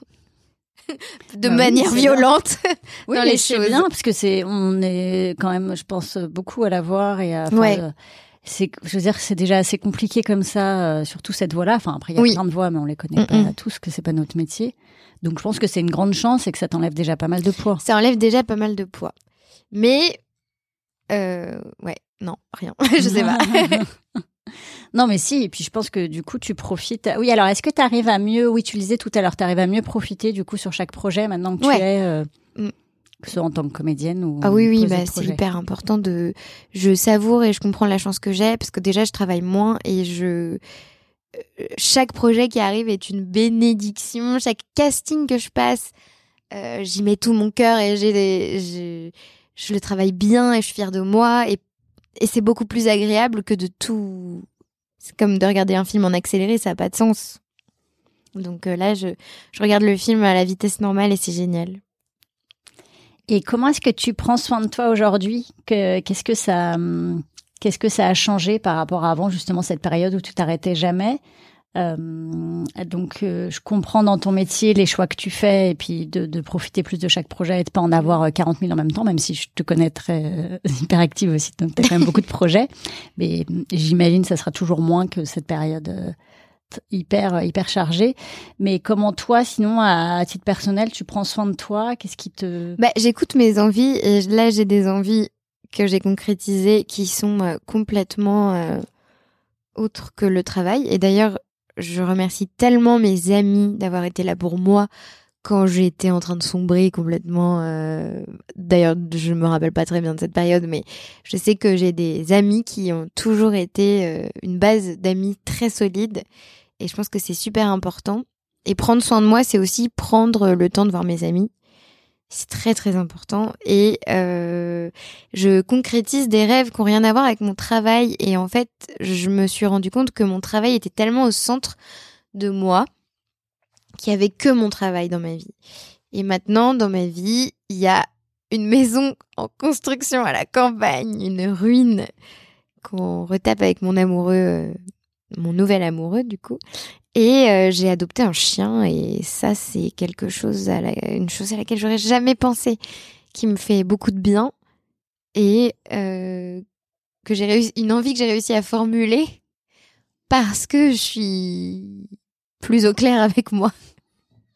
de bah manière violente oui, dans les choses. bien parce que c'est on est quand même je pense beaucoup à la voir et à ouais. c'est je veux dire c'est déjà assez compliqué comme ça euh, surtout cette voix là enfin après il y a plein de voix mais on les connaît pas tous que c'est pas notre métier donc je pense que c'est une grande chance et que ça t'enlève déjà pas mal de poids. Ça enlève déjà pas mal de poids. Mais euh, ouais, non, rien. je sais pas. non, mais si. Et puis je pense que du coup tu profites. Oui, alors est-ce que tu arrives à mieux Oui, tu le disais tout à l'heure, tu arrives à mieux profiter du coup sur chaque projet maintenant que tu es. Euh, mm. Que ce soit en tant que comédienne ou ah oui oui bah c'est hyper important de je savoure et je comprends la chance que j'ai parce que déjà je travaille moins et je chaque projet qui arrive est une bénédiction. Chaque casting que je passe, euh, j'y mets tout mon cœur et j'ai je le travaille bien et je suis fière de moi et, et c'est beaucoup plus agréable que de tout. C'est comme de regarder un film en accéléré, ça n'a pas de sens. Donc euh, là, je, je regarde le film à la vitesse normale et c'est génial. Et comment est-ce que tu prends soin de toi aujourd'hui? Que hum, Qu'est-ce que ça a changé par rapport à avant, justement, cette période où tu t'arrêtais jamais? Euh, donc, euh, je comprends dans ton métier les choix que tu fais et puis de, de profiter plus de chaque projet et de pas en avoir 40 euh, 000 en même temps, même si je te connais très euh, hyperactive aussi, donc tu as quand même beaucoup de projets. Mais j'imagine que ça sera toujours moins que cette période hyper hyper chargée. Mais comment toi, sinon, à, titre personnel, tu prends soin de toi? Qu'est-ce qui te... Bah, j'écoute mes envies et là, j'ai des envies que j'ai concrétisées qui sont euh, complètement euh, autres que le travail. Et d'ailleurs, je remercie tellement mes amis d'avoir été là pour moi quand j'étais en train de sombrer complètement. Euh, d'ailleurs, je me rappelle pas très bien de cette période, mais je sais que j'ai des amis qui ont toujours été euh, une base d'amis très solide. Et je pense que c'est super important. Et prendre soin de moi, c'est aussi prendre le temps de voir mes amis. C'est très très important. Et euh, je concrétise des rêves qui n'ont rien à voir avec mon travail. Et en fait, je me suis rendu compte que mon travail était tellement au centre de moi qu'il y avait que mon travail dans ma vie. Et maintenant, dans ma vie, il y a une maison en construction à la campagne, une ruine qu'on retape avec mon amoureux, euh, mon nouvel amoureux du coup. Et euh, j'ai adopté un chien et ça c'est quelque chose à une chose à laquelle j'aurais jamais pensé, qui me fait beaucoup de bien et euh, que j'ai réussi, une envie que j'ai réussi à formuler parce que je suis plus au clair avec moi.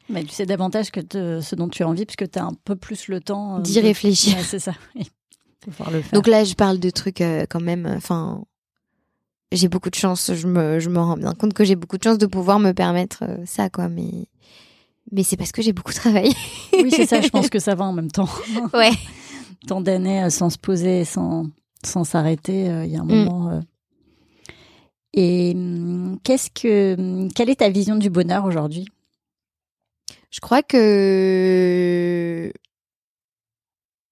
Mais tu sais davantage que ce dont tu as envie, puisque tu as un peu plus le temps euh, d'y réfléchir. c'est ça. le faire. Donc là, je parle de trucs euh, quand même. Enfin, j'ai beaucoup de chance. Je me, je me rends bien compte que j'ai beaucoup de chance de pouvoir me permettre euh, ça, quoi. Mais, mais c'est parce que j'ai beaucoup travaillé. oui, c'est ça. Je pense que ça va en même temps. ouais. Tant d'années sans se poser, sans, sans s'arrêter, il y a un mm. moment. Et hum, qu'est-ce que, hum, quelle est ta vision du bonheur aujourd'hui? Je crois que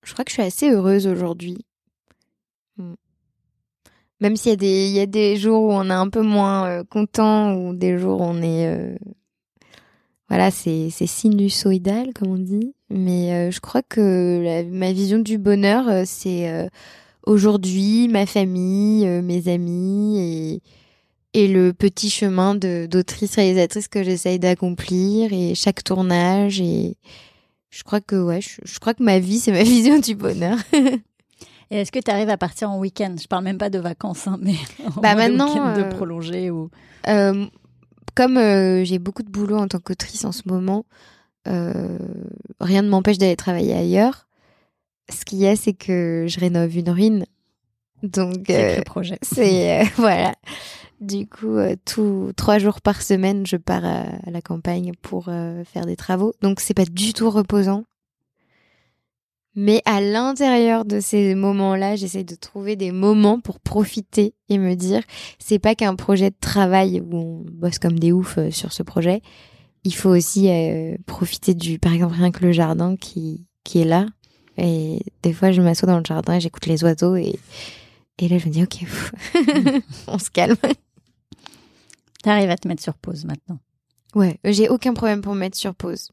je crois que je suis assez heureuse aujourd'hui. Même s'il y a des y a des jours où on est un peu moins euh, content ou des jours où on est euh, voilà, c'est sinusoïdal comme on dit, mais euh, je crois que ma vision du bonheur c'est aujourd'hui ma famille, mes amis et et le petit chemin de d'autrice réalisatrice que j'essaye d'accomplir et chaque tournage et je crois que ouais je, crois que ma vie c'est ma vision du bonheur et est-ce que tu arrives à partir en week-end? Je parle même pas de vacances hein, mais bah maintenant de euh, prolonger ou euh, comme euh, j'ai beaucoup de boulot en tant qu'autrice en ce moment rien ne m'empêche d'aller travailler ailleurs. Ce qu'il y a c'est que je rénove une ruine. Donc projet. c'est voilà. Du coup, tous trois jours par semaine, je pars à, la campagne pour faire des travaux. Donc, c'est pas du tout reposant. Mais à l'intérieur de ces moments-là, j'essaie de trouver des moments pour profiter et me dire, c'est pas qu'un projet de travail où on bosse comme des oufs euh, sur ce projet. Il faut aussi profiter du, par exemple, rien que le jardin qui, qui est là. Et des fois, je m'assois dans le jardin et j'écoute les oiseaux et, et là, je me dis, ok, on se calme. T'arrives à te mettre sur pause maintenant. Ouais, j'ai aucun problème pour me mettre sur pause.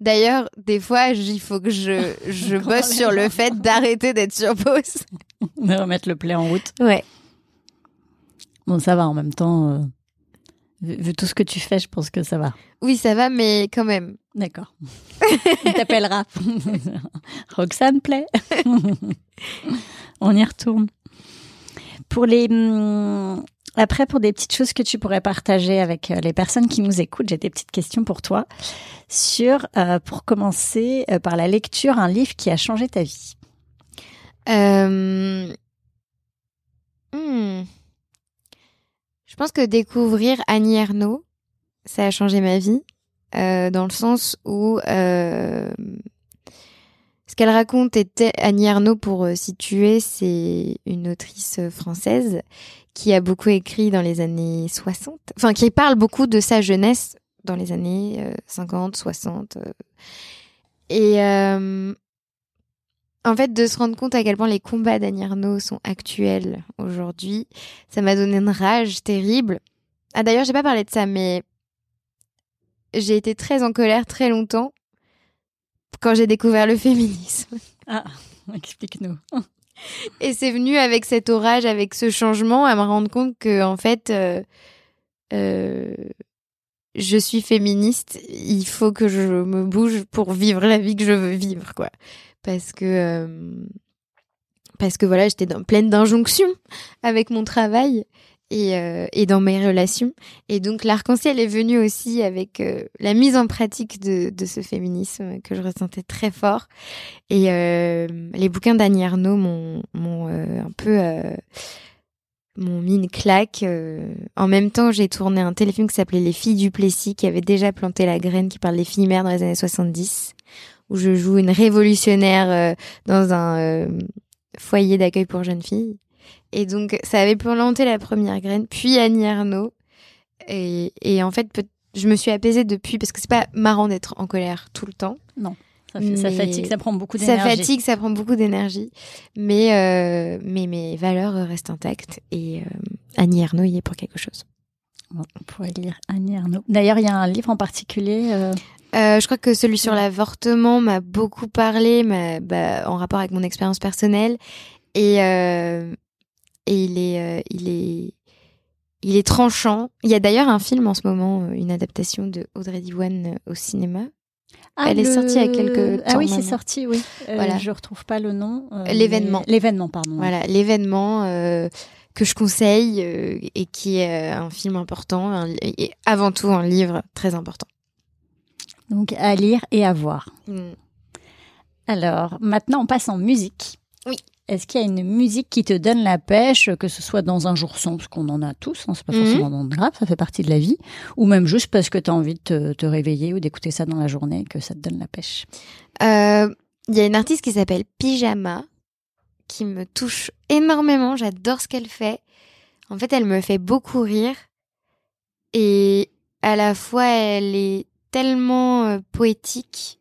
D'ailleurs, des fois, il faut que je, je bosse sur le fait d'arrêter d'être sur pause. De remettre le play en route. Ouais. Bon, ça va en même temps. Euh, vu, tout ce que tu fais, je pense que ça va. Oui, ça va, mais quand même. D'accord. Il t'appellera. Roxane Play. On y retourne. Pour les, hum, après, pour des petites choses que tu pourrais partager avec euh, les personnes qui nous écoutent, j'ai des petites questions pour toi sur, euh, pour commencer euh, par la lecture, un livre qui a changé ta vie. Hmm. Je pense que découvrir Annie Ernaux, ça a changé ma vie, dans le sens où ce qu'elle raconte était Annie Ernaux, pour situer, c'est une autrice française qui a beaucoup écrit dans les années 60, enfin qui parle beaucoup de sa jeunesse dans les années 50, euh, 60. Euh. Et euh, en fait, de se rendre compte à quel point les combats d'Annie Arnaud sont actuels aujourd'hui, ça m'a donné une rage terrible. Ah d'ailleurs, j'ai pas parlé de ça, mais j'ai été très en colère très longtemps quand j'ai découvert le féminisme. Ah, explique-nous. Et c'est venu avec cet orage, avec ce changement, à me rendre compte que en fait, euh, euh, je suis féministe. Il faut que je me bouge pour vivre la vie que je veux vivre, quoi. Parce que euh, parce que voilà, j'étais pleine d'injonctions avec mon travail et, euh, et dans mes relations. Et donc l'arc-en-ciel est venu aussi avec euh, la mise en pratique de, de ce féminisme que je ressentais très fort. Et euh, les bouquins d'Annie Arnaud m'ont, m'ont un peu m'ont mis une claque. en même temps, j'ai tourné un téléfilm qui s'appelait Les filles du Plessis, qui avait déjà planté la graine, qui parle des filles mères dans les années 70, où je joue une révolutionnaire dans un foyer d'accueil pour jeunes filles. Et donc, ça avait planté la première graine, puis Annie Arnaud. Et, et en fait, je me suis apaisée depuis, parce que c'est pas marrant d'être en colère tout le temps. Non. Ça, fatigue, ça prend beaucoup d'énergie. Ça fatigue, ça prend beaucoup d'énergie. Mais, euh, mais mes valeurs restent intactes. Et euh, Annie Ernaux y est pour quelque chose. on pourrait lire Annie Ernaux. D'ailleurs, il y a un livre en particulier. Euh... Euh, je crois que celui sur l'avortement m'a beaucoup parlé, bah, en rapport avec mon expérience personnelle. Et, euh, et il est, il est, il est tranchant. Il y a d'ailleurs un film en ce moment, une adaptation de Audrey Diwan au cinéma. Ah, Elle est sortie il y a quelques temps. Ah oui, c'est sorti, oui. Euh, voilà. Je retrouve pas le nom. Euh, l'événement. L'événement, pardon. Voilà, l'événement euh, que je conseille et qui est un film important et avant tout un livre très important. Donc à lire et à voir. Mm. Alors maintenant, on passe en musique. Oui. Est-ce qu'il y a une musique qui te donne la pêche, que ce soit dans un jour sombre, parce qu'on en a tous, hein, c'est pas forcément mhm. le grave, ça fait partie de la vie, ou même juste parce que tu as envie de te, réveiller ou d'écouter ça dans la journée, que ça te donne la pêche? Euh, Il y a une artiste qui s'appelle Pyjama, qui me touche énormément, j'adore ce qu'elle fait. En fait, elle me fait beaucoup rire, et à la fois, elle est tellement euh, poétique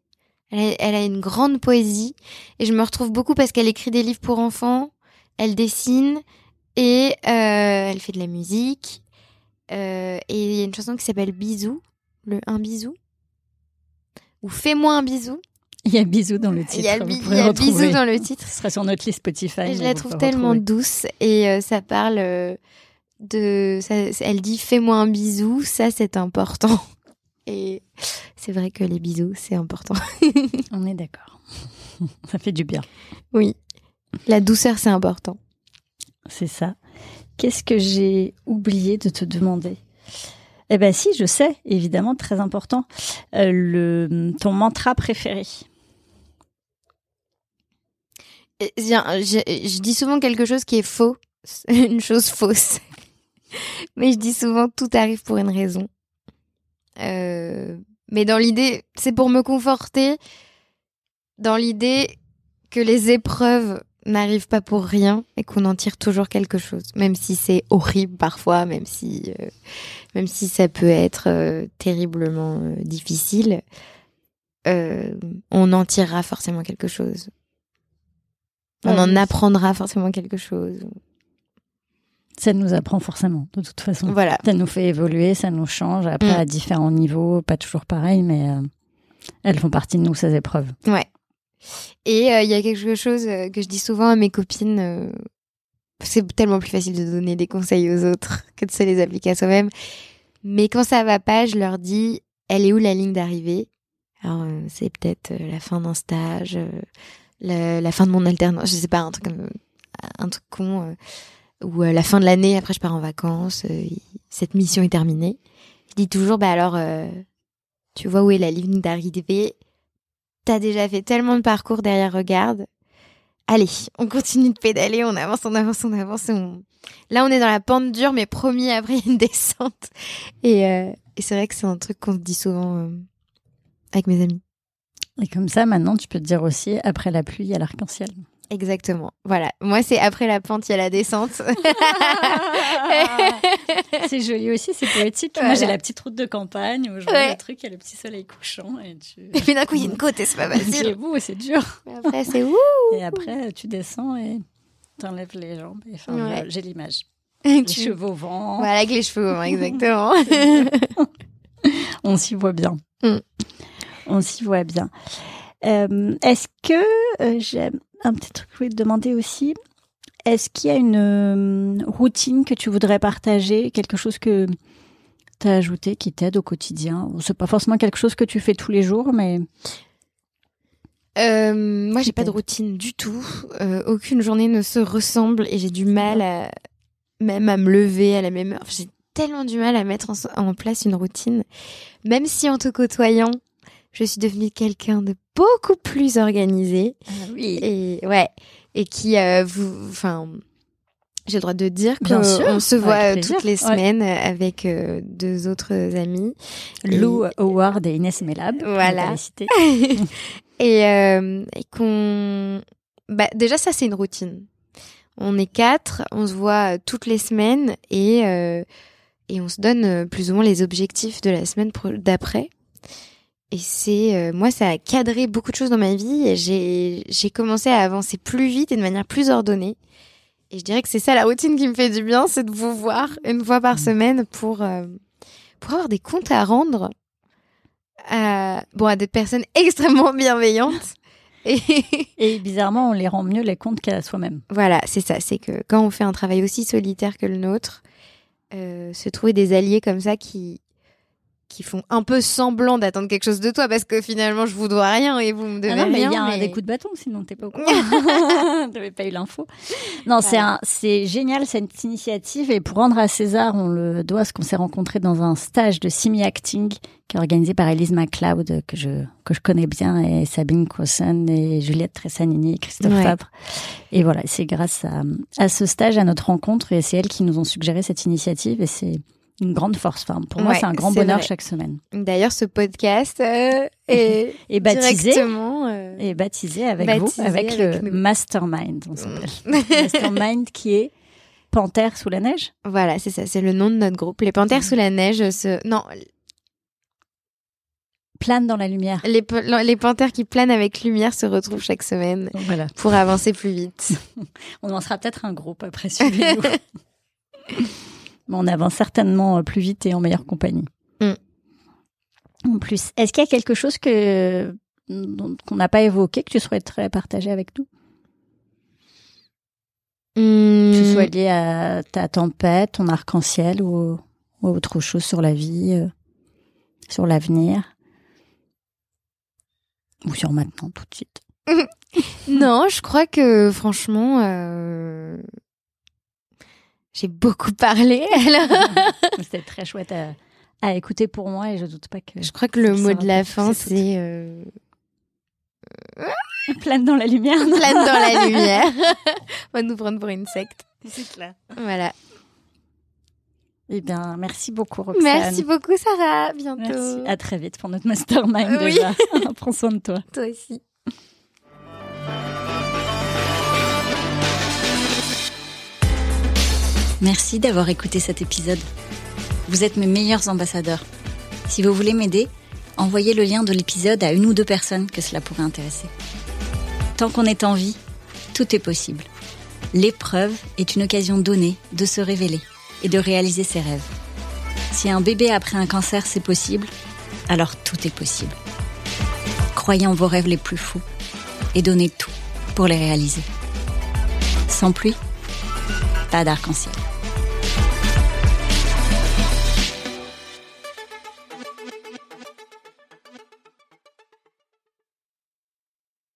elle a, une grande poésie et je me retrouve beaucoup parce qu'elle écrit des livres pour enfants, elle dessine et euh, elle fait de la musique. Euh, et il y a une chanson qui s'appelle Bisou, le un bisou ou Fais-moi un bisou. Il y a bisou dans le titre. Il y a, bisou dans le titre. Ce sera sur notre liste Spotify. Et je la trouve tellement douce et euh, ça parle de. Ça, elle dit Fais-moi un bisou, ça c'est important. Et c'est vrai que les bisous, c'est important. On est d'accord. Ça fait du bien. Oui. La douceur, c'est important. C'est ça. Qu'est-ce que j'ai oublié de te demander? Eh ben si, je sais, évidemment, très important. Euh, le, ton mantra préféré je, je dis souvent quelque chose qui est faux, une chose fausse. Mais je dis souvent tout arrive pour une raison. Euh, mais dans l'idée, c'est pour me conforter dans l'idée que les épreuves n'arrivent pas pour rien et qu'on en tire toujours quelque chose, même si c'est horrible parfois, même si euh, même si ça peut être euh, terriblement difficile, on en tirera forcément quelque chose. On en apprendra forcément quelque chose ça nous apprend forcément, de toute façon. Voilà. Ça nous fait évoluer, ça nous change, après mm. à différents niveaux, pas toujours pareil, mais euh, elles font partie de nous, ces épreuves. Ouais. Et euh, il y a quelque chose euh, que je dis souvent à mes copines, c'est tellement plus facile de donner des conseils aux autres que de se les appliquer à soi-même. Mais quand ça va pas, je leur dis, elle est où la ligne d'arrivée? Alors, c'est peut-être la fin d'un stage, la, la, fin de mon alternance, je sais pas, un truc, un truc con ou à la fin de l'année, après je pars en vacances, euh, cette mission est terminée. Je dis toujours, bah alors, euh, tu vois où est la ligne d'arrivée? T'as déjà fait tellement de parcours derrière, regarde. Allez, on continue de pédaler, on avance, on avance, on avance. Là, on est dans la pente dure, mais promis, après, une descente. Et, euh, et c'est vrai que c'est un truc qu'on se dit souvent avec mes amis. Et comme ça, maintenant, tu peux te dire aussi, après la pluie, il y a l'arc-en-ciel. Exactement. Voilà. Moi, c'est après la pente, il y a la descente. c'est joli aussi, c'est poétique. Moi, j'ai la petite route de campagne où je vois le truc, il y a le petit soleil couchant. Et, tu... et puis d'un coup, il y a une côte et c'est pas facile. c'est beau, c'est dur. Et après, c'est ouh. Et après, tu descends et t'enlèves les jambes. Enfin, j'ai l'image. Les cheveux au vent. Voilà, avec les cheveux au vent, exactement. On s'y voit bien. Mm. On s'y voit bien. Euh, Est-ce que euh, j'aime un petit truc que je voulais te demander aussi. Est-ce qu'il y a une euh, routine que tu voudrais partager, quelque chose que tu as ajouté qui t'aide au quotidien? C'est pas forcément quelque chose que tu fais tous les jours, mais. Euh, moi, j'ai pas de routine du tout. Euh, aucune journée ne se ressemble et j'ai du mal à, même à me lever à la même heure. J'ai tellement du mal à mettre en, en place une routine. Même si en te côtoyant, je suis devenue quelqu'un de beaucoup plus organisé. Ah oui. Et ouais, et qui euh, vous, enfin, J'ai le droit de dire qu'on se avec voit plaisir. toutes les Ouais. semaines avec euh, deux autres amis. Lou Howard et Inès Melab. Voilà. et, euh, et qu'on bah, déjà ça c'est une routine on est quatre on se voit toutes les semaines et euh, et on se donne euh, plus ou moins les objectifs de la semaine d'après et c'est euh, moi ça a cadré beaucoup de choses dans ma vie j'ai j'ai commencé à avancer plus vite et de manière plus ordonnée et je dirais que c'est ça la routine qui me fait du bien c'est de vous voir une fois par Mm. semaine pour euh, pour avoir des comptes à rendre à, bon, à des personnes extrêmement bienveillantes. Et Et bizarrement, on les rend mieux les comptes qu'à soi-même. voilà, c'est ça. C'est que quand on fait un travail aussi solitaire que le nôtre, euh, se trouver des alliés comme ça qui qui font un peu semblant d'attendre quelque chose de toi parce que finalement je vous dois rien et vous me devez Ah non, mais rien. il y a mais- des coups de bâton, sinon t'es pas au courant. T'avais pas eu l'info. Non, c'est Voilà. un, c'est génial cette initiative et pour rendre à César, on le doit, parce qu'on s'est rencontrés dans un stage de simi acting qui est organisé par Elise MacLeod que je que je connais bien et Sabine Crossan et Juliette Tressanini et Christophe Ouais. Fabre. Et voilà, c'est grâce à, à ce stage, à notre rencontre et c'est elles qui nous ont suggéré cette initiative et c'est une grande force. Enfin, pour moi, c'est un grand bonheur vrai. chaque semaine. D'ailleurs, ce podcast euh, est baptisé euh, baptisé avec Baptisé vous, avec, avec le nous. Mastermind, on s'appelle. Mastermind qui est Panthère sous la neige. Voilà, c'est ça, c'est le nom de notre groupe. Les Panthères sous la neige, se... non, Plane dans la lumière. les, les Panthères qui planent avec lumière se retrouvent chaque semaine voilà. pour avancer plus vite. On en sera peut-être un groupe après, suivez-nous. Mais on avance certainement plus vite et en meilleure compagnie. Mm. En plus, est-ce qu'il y a quelque chose que qu'on n'a pas évoqué que tu souhaiterais partager avec nous? Que ce soit lié à ta tempête, ton arc-en-ciel ou, ou autre chose sur la vie, euh, sur l'avenir? Ou sur maintenant tout de suite? Non, je crois que franchement, euh, j'ai beaucoup parlé. alors. C'était très chouette à, à écouter pour moi et je doute pas que je crois que le mot de la fin, c'est euh, plane dans la lumière. plane dans la lumière. On va nous prendre pour une secte. C'est clair. Voilà. Eh bien, merci beaucoup Roxane. Merci beaucoup, Sarah. À Bientôt. Merci. À très vite pour notre mastermind Oui. déjà. Prends soin de toi. Toi aussi. Merci d'avoir écouté cet épisode. Vous êtes mes meilleurs ambassadeurs. Si vous voulez m'aider, envoyez le lien de l'épisode à une ou deux personnes que cela pourrait intéresser. Tant qu'on est en vie, tout est possible. L'épreuve est une occasion donnée de se révéler et de réaliser ses rêves. Si un bébé après un cancer c'est possible, alors tout est possible. Croyez en vos rêves les plus fous et donnez tout pour les réaliser. Sans pluie, pas d'arc-en-ciel.